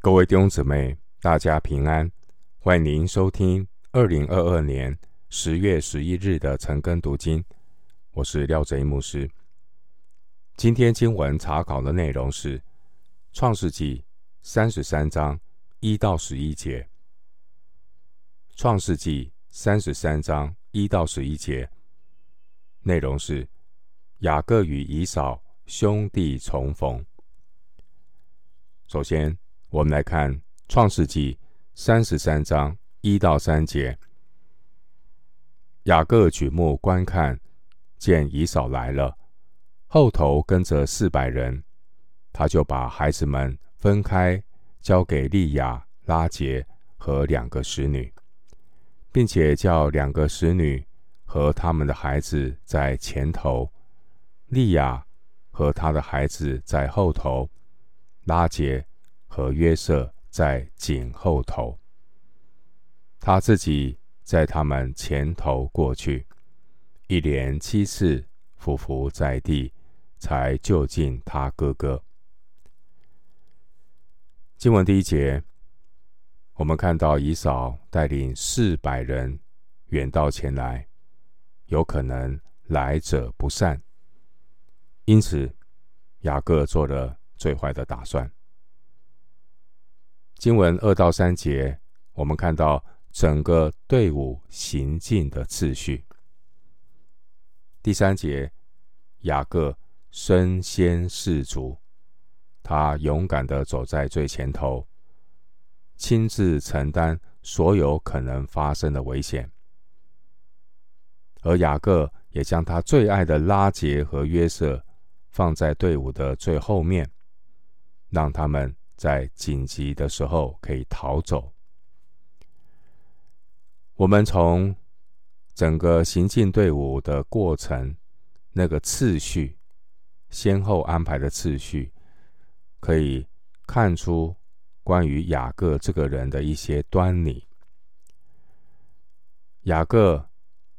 各位弟兄姊妹，大家平安！欢迎您收听二零二二年十月十一日的晨更读经。我是廖贼牧师。今天经文查考的内容是《创世纪》三十三章一到十一节。《创世纪》三十三章一到十一节内容是雅各与以扫兄弟重逢。首先，我们来看《创世纪》三十三章一到三节。雅各举目观看，见以扫来了，后头跟着四百人，他就把孩子们分开，交给利亚、拉杰和两个使女，并且叫两个使女和他们的孩子在前头，利亚和他的孩子在后头。拉杰和约瑟在紧后头，他自己在他们前头过去，一连七次俯伏在地，才就近他哥哥。经文第一节，我们看到以扫带领四百人远道前来，有可能来者不善，因此雅各做了。最坏的打算。经文二到三节，我们看到整个队伍行进的次序。第三节，雅各身先士卒，他勇敢的走在最前头，亲自承担所有可能发生的危险。而雅各也将他最爱的拉结和约瑟放在队伍的最后面。让他们在紧急的时候可以逃走。我们从整个行进队伍的过程，那个次序、先后安排的次序，可以看出关于雅各这个人的一些端倪。雅各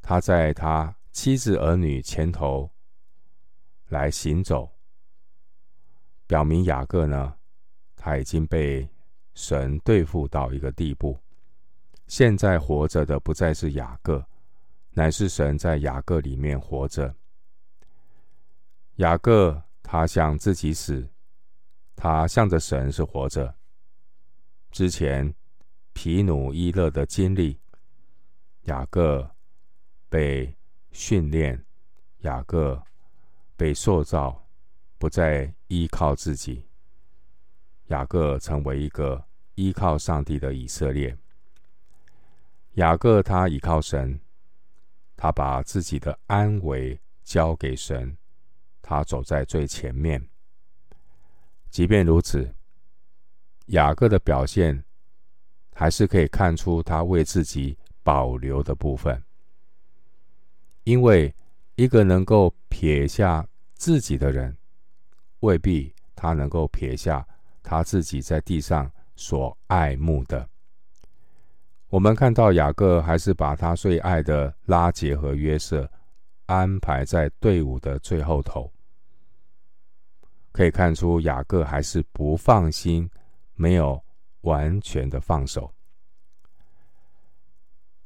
他在他妻子儿女前头来行走。表明雅各呢，他已经被神对付到一个地步。现在活着的不再是雅各，乃是神在雅各里面活着。雅各他向自己死，他向着神是活着。之前皮努伊勒的经历，雅各被训练，雅各被塑造。不再依靠自己，雅各成为一个依靠上帝的以色列。雅各他依靠神，他把自己的安危交给神，他走在最前面。即便如此，雅各的表现还是可以看出他为自己保留的部分，因为一个能够撇下自己的人。未必他能够撇下他自己在地上所爱慕的。我们看到雅各还是把他最爱的拉结和约瑟安排在队伍的最后头，可以看出雅各还是不放心，没有完全的放手。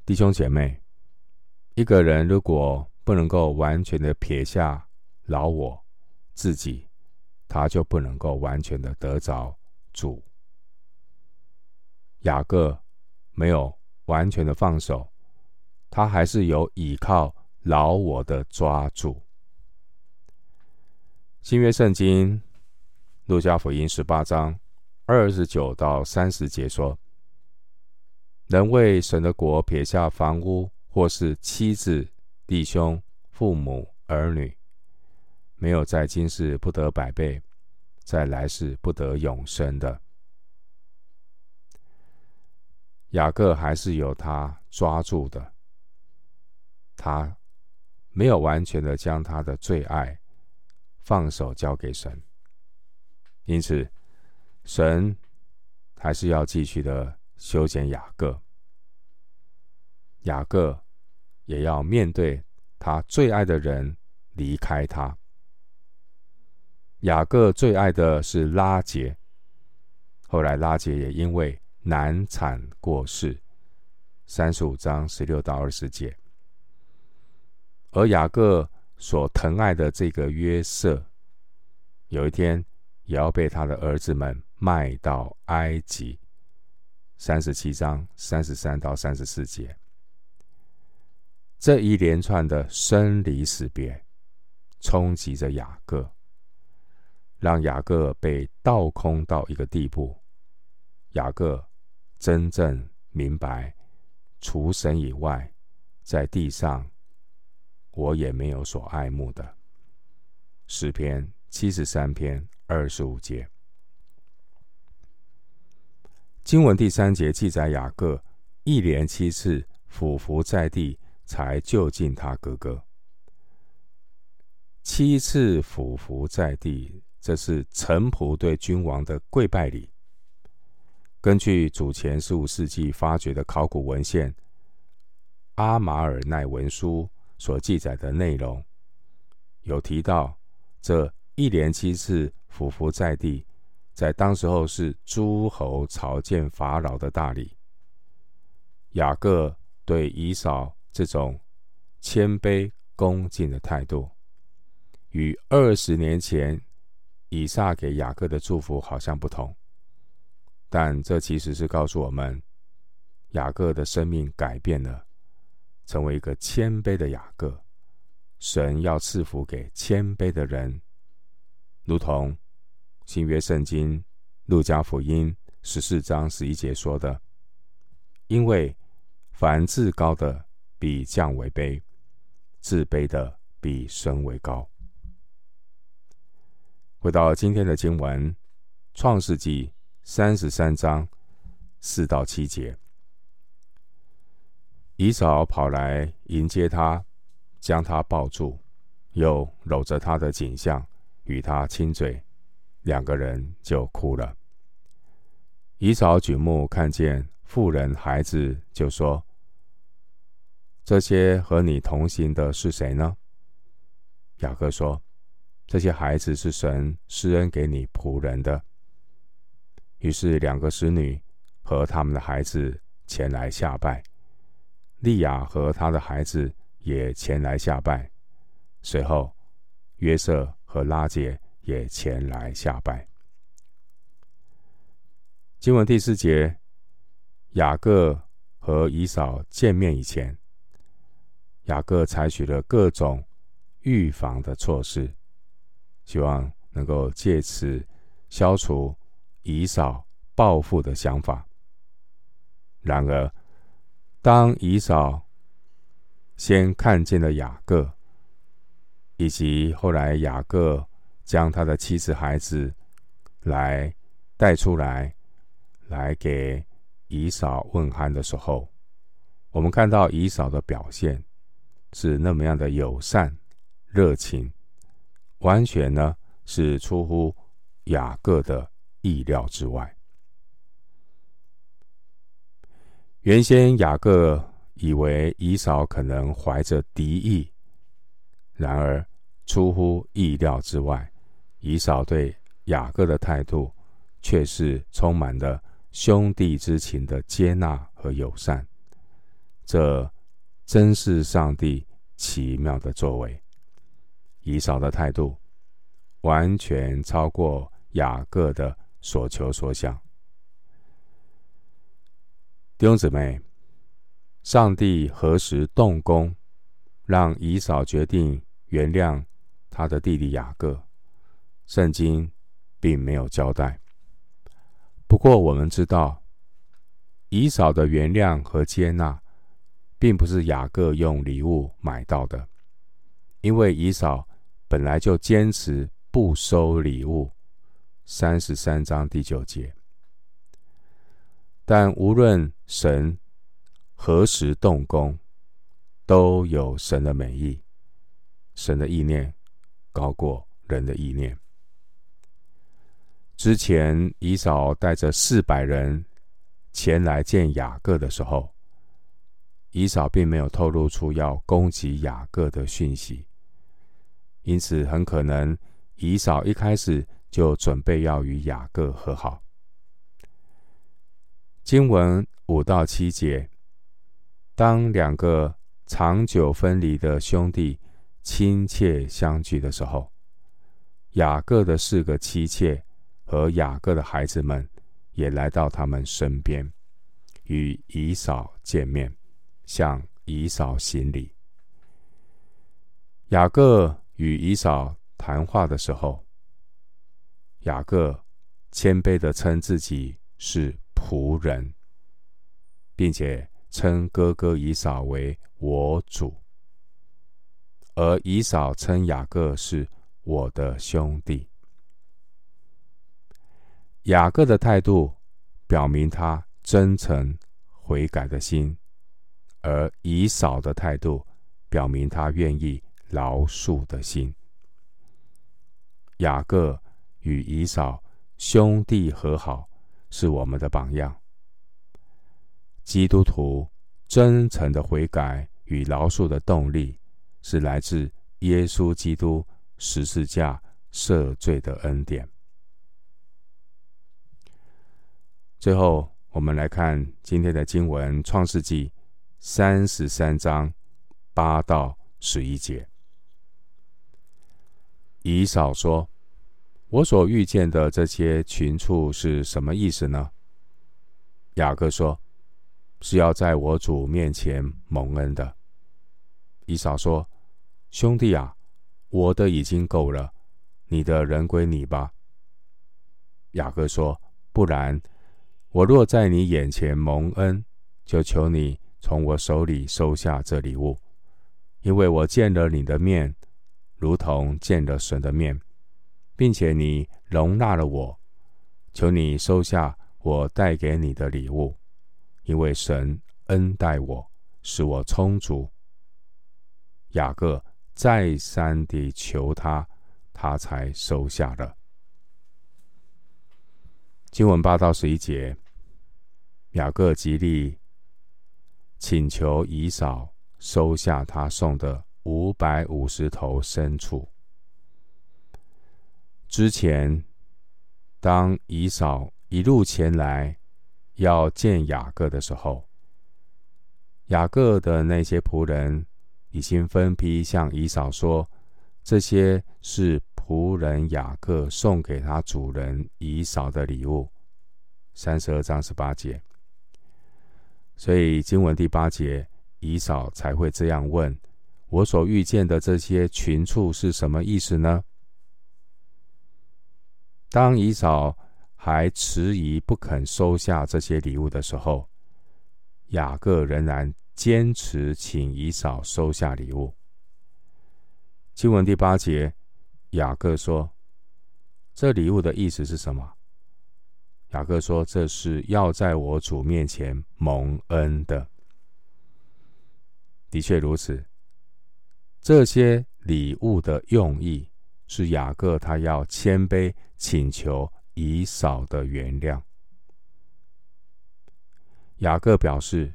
弟兄姐妹，一个人如果不能够完全的撇下老我自己，他就不能够完全的得着主。雅各没有完全的放手，他还是有依靠老我的抓住。新约圣经路加福音十八章二十九到三十节说：“能为神的国撇下房屋，或是妻子、弟兄、父母、儿女。”没有在今世不得百倍，在来世不得永生的。雅各还是有他抓住的，他没有完全的将他的最爱放手交给神，因此神还是要继续的修剪雅各，雅各也要面对他最爱的人离开他。雅各最爱的是拉杰，后来拉杰也因为难产过世。三十五章十六到二十节。而雅各所疼爱的这个约瑟，有一天也要被他的儿子们卖到埃及。三十七章三十三到三十四节。这一连串的生离死别，冲击着雅各，让雅各被倒空到一个地步。雅各真正明白，除神以外，在地上我也没有所爱慕的。诗篇七十三篇二十五节。经文第三节记载，雅各一连七次俯伏在地。才救进他哥哥，七次俯伏在地，这是臣仆对君王的跪拜礼。根据主前十五世纪发掘的考古文献《阿马尔奈文书》所记载的内容，有提到这一连七次匍匐在地，在当时候是诸侯朝见法老的大礼。雅各对以扫。这种谦卑恭敬的态度，与二十年前以撒给雅各的祝福好像不同，但这其实是告诉我们，雅各的生命改变了，成为一个谦卑的雅各。神要赐福给谦卑的人，如同新约圣经路加福音十四章十一节说的：“因为凡自高的。”必降为卑，自卑的必升为高。回到今天的经文，《创世纪》三十三章四到七节，以扫跑来迎接他，将他抱住，又搂着他的颈项，与他亲嘴，两个人就哭了。以扫举目看见妇人孩子，就说。这些和你同行的是谁呢？雅各说：“这些孩子是神施恩给你仆人的。”于是两个使女和他们的孩子前来下拜，利亚和他的孩子也前来下拜。随后，约瑟和拉结也前来下拜。经文第四节，雅各和以扫见面以前。雅各采取了各种预防的措施，希望能够借此消除以扫报复的想法。然而，当以扫先看见了雅各，以及后来雅各将他的妻子孩子来带出来，来给以扫问安的时候，我们看到以扫的表现。是那么样的友善、热情，完全呢是出乎雅各的意料之外。原先雅各以为以扫可能怀着敌意，然而出乎意料之外，以扫对雅各的态度却是充满了兄弟之情的接纳和友善。这。真是上帝奇妙的作为。以扫的态度完全超过雅各的所求所想。弟兄姊妹，上帝何时动工，让以扫决定原谅他的弟弟雅各？圣经并没有交代。不过我们知道，以扫的原谅和接纳。并不是雅各用礼物买到的，因为以扫本来就坚持不收礼物。三十三章第九节。但无论神何时动工，都有神的美意，神的意念高过人的意念。之前以扫带着四百人前来见雅各的时候，以扫并没有透露出要攻击雅各的讯息，因此很可能以扫一开始就准备要与雅各和好。经文五到七节，当两个长久分离的兄弟亲切相聚的时候，雅各的四个妻妾和雅各的孩子们也来到他们身边，与以扫见面，向以扫行礼。雅各与以扫谈话的时候，雅各谦卑的称自己是仆人，并且称哥哥以扫为我主，而以扫称雅各是我的兄弟。雅各的态度表明他真诚悔改的心，而以扫的态度表明他愿意。饶恕的心。雅各与以扫兄弟和好，是我们的榜样。基督徒真诚的悔改与饶恕的动力，是来自耶稣基督十字架赦罪的恩典。最后，我们来看今天的经文：创世记三十三章八到十一节。以扫说：“我所遇见的这些群畜是什么意思呢？”雅各说：“是要在我主面前蒙恩的。”以扫说：“兄弟啊，我的已经够了，你的人归你吧。”雅各说：“不然，我若在你眼前蒙恩，就求你从我手里收下这礼物，因为我见了你的面。”如同见了神的面，并且你容纳了我，求你收下我带给你的礼物，因为神恩待我，使我充足。雅各再三地求他，他才收下了。经文八到十一节，雅各极力请求以扫收下他送的。五百五十头牲畜。之前，当以扫一路前来要见雅各的时候，雅各的那些仆人已经分批向以扫说：“这些是仆人雅各送给他主人以扫的礼物。”三十二章十八节。所以经文第八节，以扫才会这样问。我所遇见的这些群畜是什么意思呢？当以扫还迟疑不肯收下这些礼物的时候，雅各仍然坚持请以扫收下礼物。经文第八节，雅各说：“这礼物的意思是什么？”雅各说：“这是要在我主面前蒙恩的。”的确如此。这些礼物的用意是雅各他要谦卑请求以扫的原谅。雅各表示，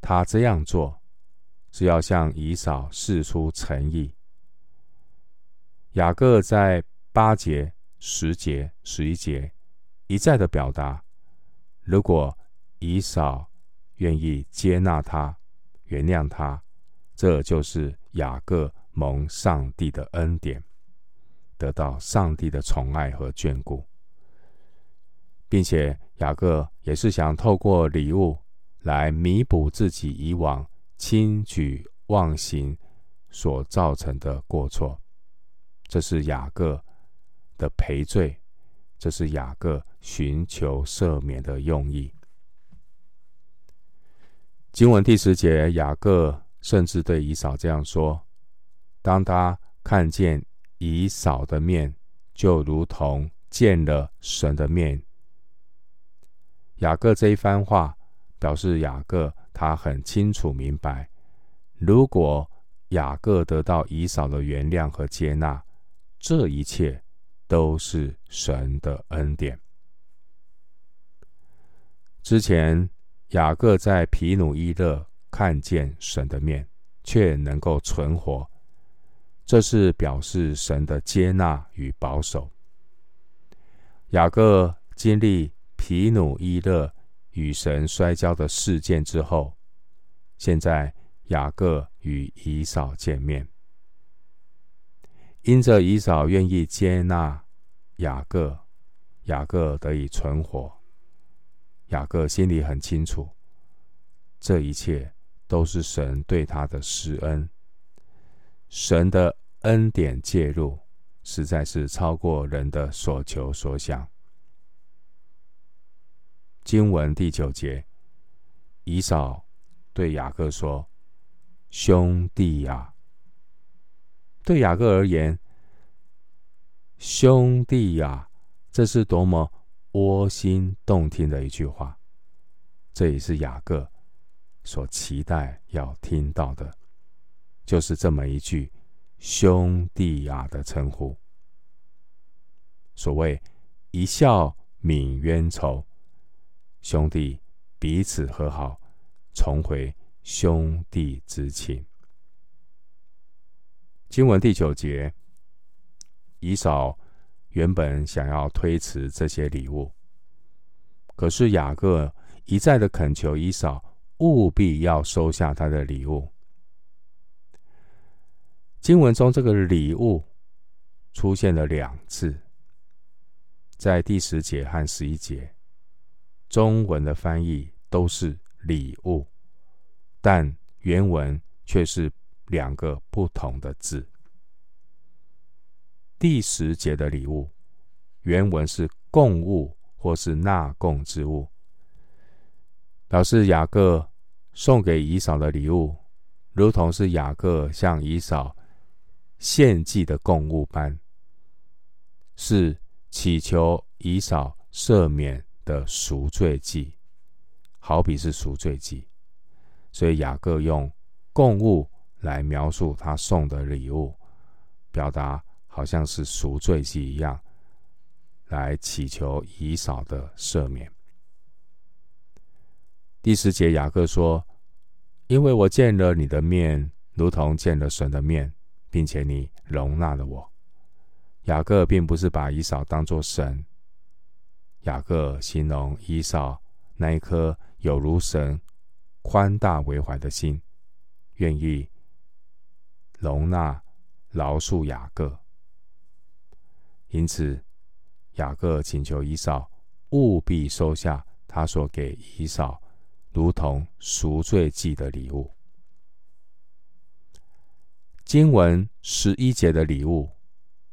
他这样做是要向以扫示出诚意。雅各在八节、十节、十一节一再的表达，如果以扫愿意接纳他、原谅他，这就是。雅各蒙上帝的恩典，得到上帝的宠爱和眷顾，并且雅各也是想透过礼物来弥补自己以往轻举妄行所造成的过错。这是雅各的赔罪，这是雅各寻求赦免的用意。经文第十节，雅各。甚至对以扫这样说：“当他看见以扫的面，就如同见了神的面。”雅各这一番话表示，雅各他很清楚明白，如果雅各得到以扫的原谅和接纳，这一切都是神的恩典。之前，雅各在皮努伊勒。看见神的面，却能够存活，这是表示神的接纳与保守。雅各经历皮努伊勒与神摔跤的事件之后，现在雅各与以扫见面，因着以扫愿意接纳雅各，雅各得以存活。雅各心里很清楚，这一切都是神对他的施恩，神的恩典介入，实在是超过人的所求所想。经文第九节，以扫对雅各说：“兄弟呀！”对雅各而言，“兄弟呀”，这是多么窝心动听的一句话。这也是雅各所期待要听到的，就是这么一句“兄弟呀”的称呼。所谓“一笑泯冤仇”。兄弟彼此和好，重回兄弟之情。经文第九节，以扫原本想要推辞这些礼物，可是雅各一再的恳求以扫务必要收下他的礼物。经文中这个礼物出现了两次，在第十节和十一节。中文的翻译都是礼物，但原文却是两个不同的字。第十节的礼物，原文是供物或是纳贡之物，表示雅各送给以扫的礼物，如同是雅各向以扫献祭的供物般，是祈求以扫赦免。的赎罪祭，好比是赎罪祭，所以雅各用供物来描述他送的礼物，表达好像是赎罪祭一样，来祈求以扫的赦免。第十节，雅各说：“因为我见了你的面，如同见了神的面，并且你容纳了我。”雅各并不是把以扫当作神。雅各形容以扫那一颗有如神宽大为怀的心，愿意容纳饶恕雅各。因此，雅各请求以扫务必收下他所给以扫如同赎罪祭的礼物。经文十一节的礼物，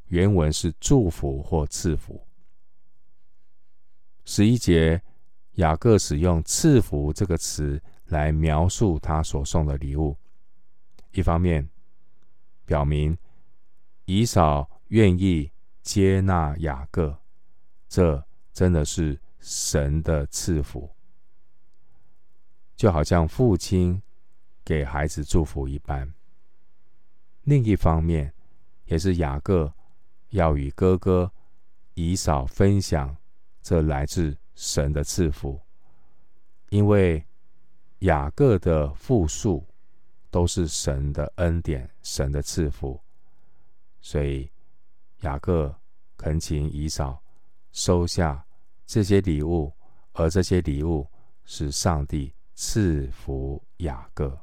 原文是祝福或赐福。十一节，雅各使用“赐福”这个词来描述他所送的礼物。一方面，表明以扫愿意接纳雅各，这真的是神的赐福，就好像父亲给孩子祝福一般。另一方面，也是雅各要与哥哥以扫分享。这来自神的赐福，因为雅各的复数都是神的恩典、神的赐福，所以雅各恳请以扫收下这些礼物，而这些礼物是上帝赐福雅各。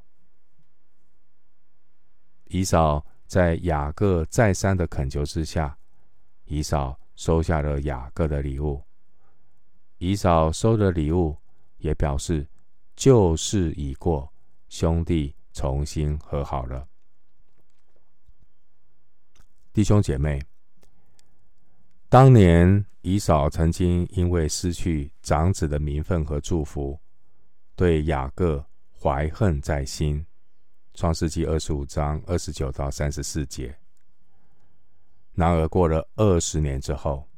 以扫在雅各再三的恳求之下，以扫收下了雅各的礼物。以扫收的礼物，也表示旧事已过，兄弟重新和好了。弟兄姐妹，当年以扫曾经因为失去长子的名分和祝福，对雅各怀恨在心。创世纪二十五章二十九到三十四节。然而过了二十年之后，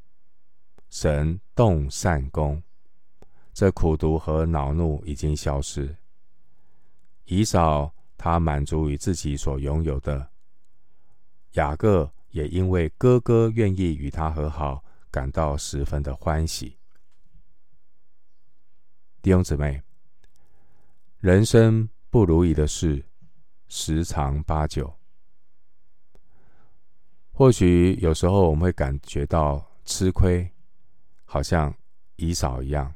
神动善工，这苦毒和恼怒已经消失。以扫他满足于自己所拥有的，雅各也因为哥哥愿意与他和好，感到十分的欢喜。弟兄姊妹，人生不如意的事十常八九，或许有时候我们会感觉到吃亏。好像以少一样，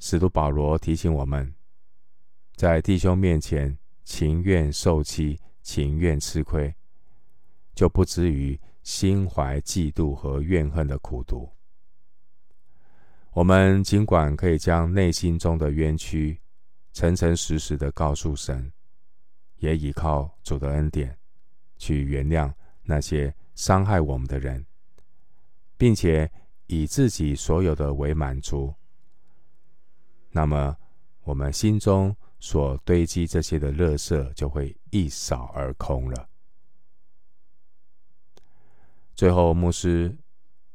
使徒保罗提醒我们，在弟兄面前情愿受欺、情愿吃亏，就不至于心怀嫉妒和怨恨的苦毒。我们尽管可以将内心中的冤屈诚诚实实的告诉神，也依靠主的恩典去原谅那些伤害我们的人，并且以自己所有的为满足。那么，我们心中所堆积这些的垃圾就会一扫而空了。最后，牧师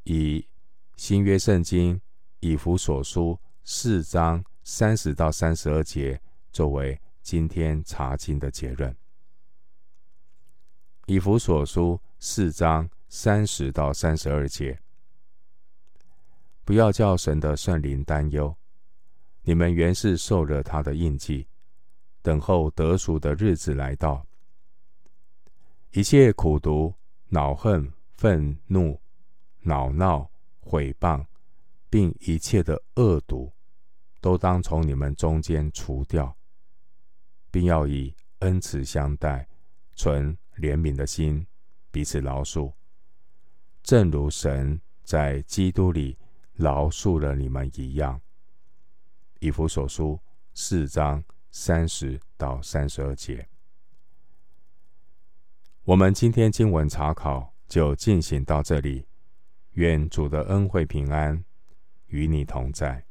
以新约圣经以弗所书四章三十到三十二节作为今天查经的结论。以弗所书四章三十到三十二节，不要叫神的圣灵担忧。你们原是受了他的印记，等候得赎的日子来到。一切苦毒、恼恨、愤怒、恼闹、毁谤，并一切的恶毒，都当从你们中间除掉，并要以恩慈相待，存怜悯的心，彼此饶恕，正如神在基督里饶恕了你们一样。以弗所书四章三十到三十二节，我们今天经文查考就进行到这里。愿主的恩惠平安与你同在。